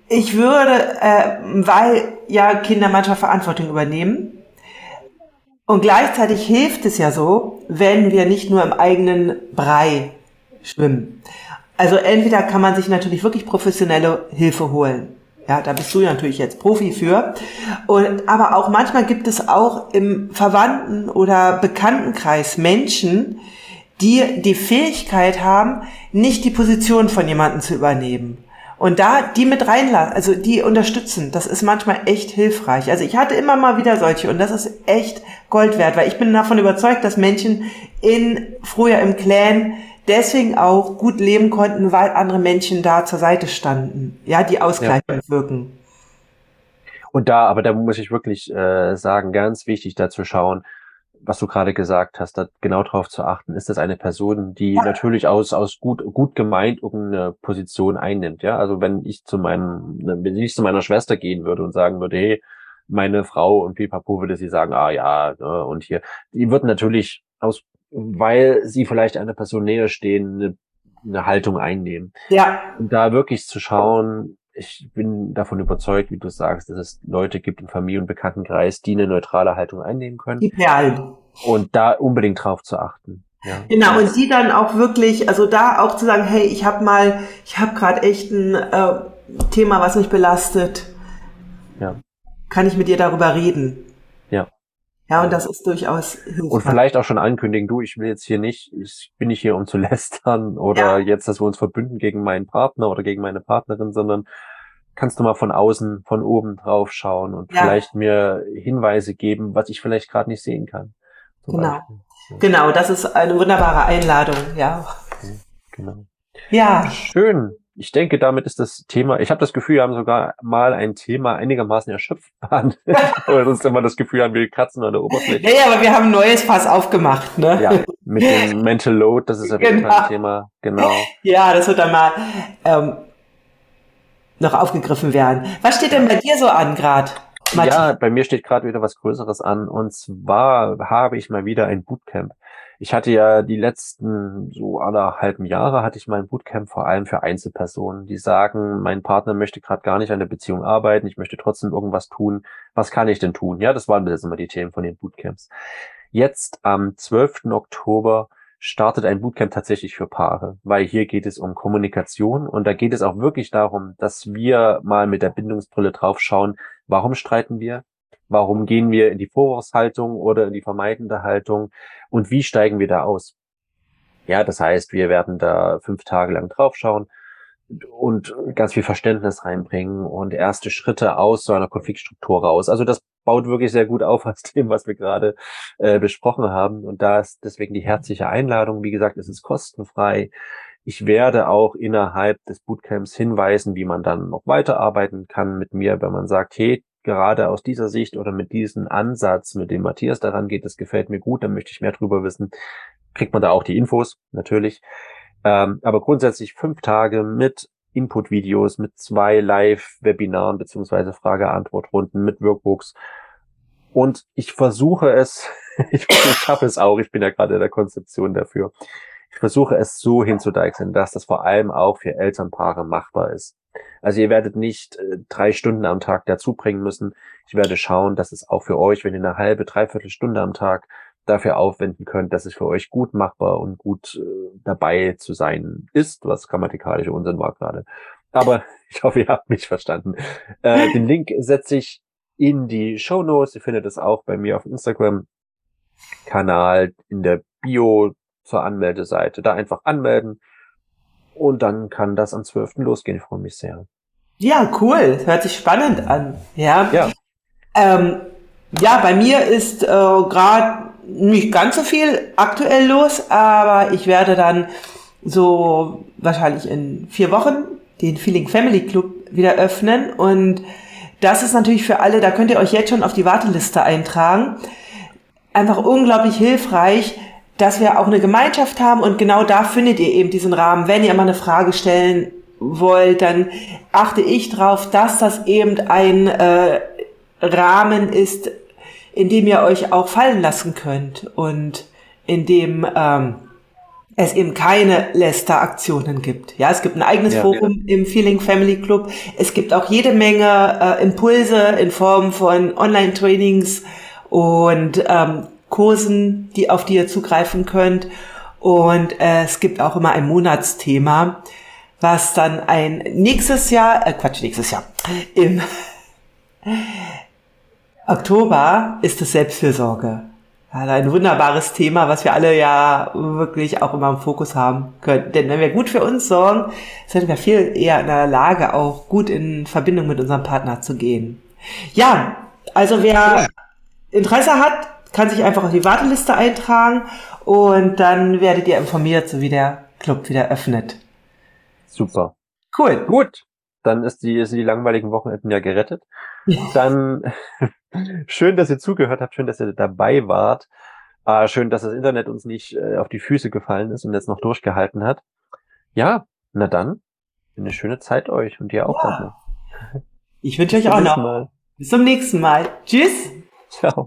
ich würde, äh, weil ja Kinder manchmal Verantwortung übernehmen. Und gleichzeitig hilft es ja so, wenn wir nicht nur im eigenen Brei schwimmen. Also entweder kann man sich natürlich wirklich professionelle Hilfe holen. Ja, da bist du ja natürlich jetzt Profi für. Und, aber auch manchmal gibt es auch im Verwandten- oder Bekanntenkreis Menschen, die die Fähigkeit haben, nicht die Position von jemandem zu übernehmen. Und da die mit reinlassen, also die unterstützen, das ist manchmal echt hilfreich. Also ich hatte immer mal wieder solche und das ist echt Gold wert, weil ich bin davon überzeugt, dass Menschen in früher im Clan deswegen auch gut leben konnten, weil andere Menschen da zur Seite standen, ja, die ausgleichend ja. wirken. Und da, aber da muss ich wirklich äh, sagen, ganz wichtig da zu schauen, was du gerade gesagt hast, da genau drauf zu achten. Ist das eine Person, die ja. natürlich aus, aus gut, gut gemeint irgendeine Position einnimmt? Ja, also wenn ich zu meinem, wenn ich zu meiner Schwester gehen würde und sagen würde, hey, meine Frau und Pipapo würde sie sagen, ah ja, ne, und hier, die wird natürlich aus, weil sie vielleicht einer Person näher stehen, eine, eine Haltung einnehmen. Ja. Und da wirklich zu schauen, ich bin davon überzeugt, wie du sagst, dass es Leute gibt im Familien- und Bekanntenkreis, die eine neutrale Haltung einnehmen können. Die Perlen. Und da unbedingt drauf zu achten. Ja. Genau, und die dann auch wirklich, also da auch zu sagen, hey, ich habe mal, ich habe gerade echt ein äh, Thema, was mich belastet. Ja. Kann ich mit dir darüber reden? Ja. Und das ist durchaus hilfreich. Und vielleicht auch schon ankündigen, du, ich will jetzt hier nicht, ich bin nicht hier, um zu lästern oder ja. jetzt, dass wir uns verbünden gegen meinen Partner oder gegen meine Partnerin, sondern kannst du mal von außen, von oben drauf schauen und ja. vielleicht mir Hinweise geben, was ich vielleicht gerade nicht sehen kann. Genau. Ja. Genau, das ist eine wunderbare Einladung, ja. Genau. Ja. Schön ich denke, damit ist das Thema, ich habe das Gefühl, wir haben sogar mal ein Thema einigermaßen erschöpft behandelt. Oder sonst immer das Gefühl haben, wir kratzen an der Oberfläche. Ja, ja, aber wir haben ein neues Fass aufgemacht, ne? Ja, mit dem Mental Load, das ist auf jeden genau. Fall ein Thema. Genau. Ja, das wird dann mal ähm, noch aufgegriffen werden. Was steht denn bei dir so an gerade? Ja, bei mir steht gerade wieder was Größeres an. Und zwar habe ich mal wieder ein Bootcamp. Ich hatte ja die letzten so aller halben Jahre hatte ich mein Bootcamp vor allem für Einzelpersonen, die sagen, mein Partner möchte gerade gar nicht an der Beziehung arbeiten, ich möchte trotzdem irgendwas tun. Was kann ich denn tun? Ja, das waren bis jetzt immer die Themen von den Bootcamps. Jetzt am 12. Oktober startet ein Bootcamp tatsächlich für Paare, weil hier geht es um Kommunikation und da geht es auch wirklich darum, dass wir mal mit der Bindungsbrille draufschauen, warum streiten wir, Warum gehen wir in die Vorwurfshaltung oder in die vermeidende Haltung? Und wie steigen wir da aus? Ja, das heißt, wir werden da fünf Tage lang draufschauen und ganz viel Verständnis reinbringen und erste Schritte aus so einer Konfliktstruktur raus. Also das baut wirklich sehr gut auf aus dem, was wir gerade äh, besprochen haben. Und da ist deswegen die herzliche Einladung. Wie gesagt, es ist kostenfrei. Ich werde auch innerhalb des Bootcamps hinweisen, wie man dann noch weiterarbeiten kann mit mir, wenn man sagt, hey, gerade aus dieser Sicht oder mit diesem Ansatz, mit dem Matthias daran geht, das gefällt mir gut, dann möchte ich mehr drüber wissen, kriegt man da auch die Infos, natürlich. Ähm, aber grundsätzlich fünf Tage mit Input-Videos, mit zwei Live-Webinaren beziehungsweise Frage-Antwort-Runden, mit Workbooks. Und ich versuche es, ich, ich schaffe es auch, ich bin ja gerade in der Konzeption dafür. Ich versuche es so hinzudeichseln, dass das vor allem auch für Elternpaare machbar ist. Also ihr werdet nicht äh, drei Stunden am Tag dazu bringen müssen. Ich werde schauen, dass es auch für euch, wenn ihr eine halbe, dreiviertel Stunde am Tag dafür aufwenden könnt, dass es für euch gut machbar und gut äh, dabei zu sein ist, was grammatikalischer Unsinn war gerade. Aber ich hoffe, ihr habt mich verstanden. Äh, den Link setze ich in die Show Notes. Ihr findet es auch bei mir auf Instagram Kanal in der Bio zur Anmeldeseite. Da einfach anmelden und dann kann das am 12. losgehen. Ich freue mich sehr. Ja, cool. Hört sich spannend an. Ja. Ja, ähm, ja bei mir ist äh, gerade nicht ganz so viel aktuell los, aber ich werde dann so wahrscheinlich in vier Wochen den Feeling Family Club wieder öffnen und das ist natürlich für alle, da könnt ihr euch jetzt schon auf die Warteliste eintragen. Einfach unglaublich hilfreich, dass wir auch eine Gemeinschaft haben und genau da findet ihr eben diesen Rahmen. Wenn ihr mal eine Frage stellen wollt, dann achte ich darauf, dass das eben ein äh, Rahmen ist, in dem ihr euch auch fallen lassen könnt und in dem ähm, es eben keine Lästeraktionen gibt. Ja, es gibt ein eigenes ja, Forum ja. im Feeling Family Club. Es gibt auch jede Menge äh, Impulse in Form von Online-Trainings und ähm, Kursen, die, auf die ihr zugreifen könnt. Und äh, es gibt auch immer ein Monatsthema. was dann ein nächstes Jahr, äh Quatsch, nächstes Jahr, im Oktober ist es Selbstfürsorge. Also ein wunderbares Thema, was wir alle ja wirklich auch immer im Fokus haben können. Denn wenn wir gut für uns sorgen, sind wir viel eher in der Lage, auch gut in Verbindung mit unserem Partner zu gehen. Ja, also wer Interesse hat, kann sich einfach auf die Warteliste eintragen und dann werdet ihr informiert, so wie der Club wieder öffnet. Super. Cool. Gut. Dann ist die, ist die langweiligen Wochenenden ja gerettet. Dann schön, dass ihr zugehört habt, schön, dass ihr dabei wart. Äh, schön, dass das Internet uns nicht äh, auf die Füße gefallen ist und jetzt noch durchgehalten hat. Ja, na dann, eine schöne Zeit euch und ihr auch. Ja. Ich wünsche euch auch noch. Mal. Bis zum nächsten Mal. Tschüss. Ciao.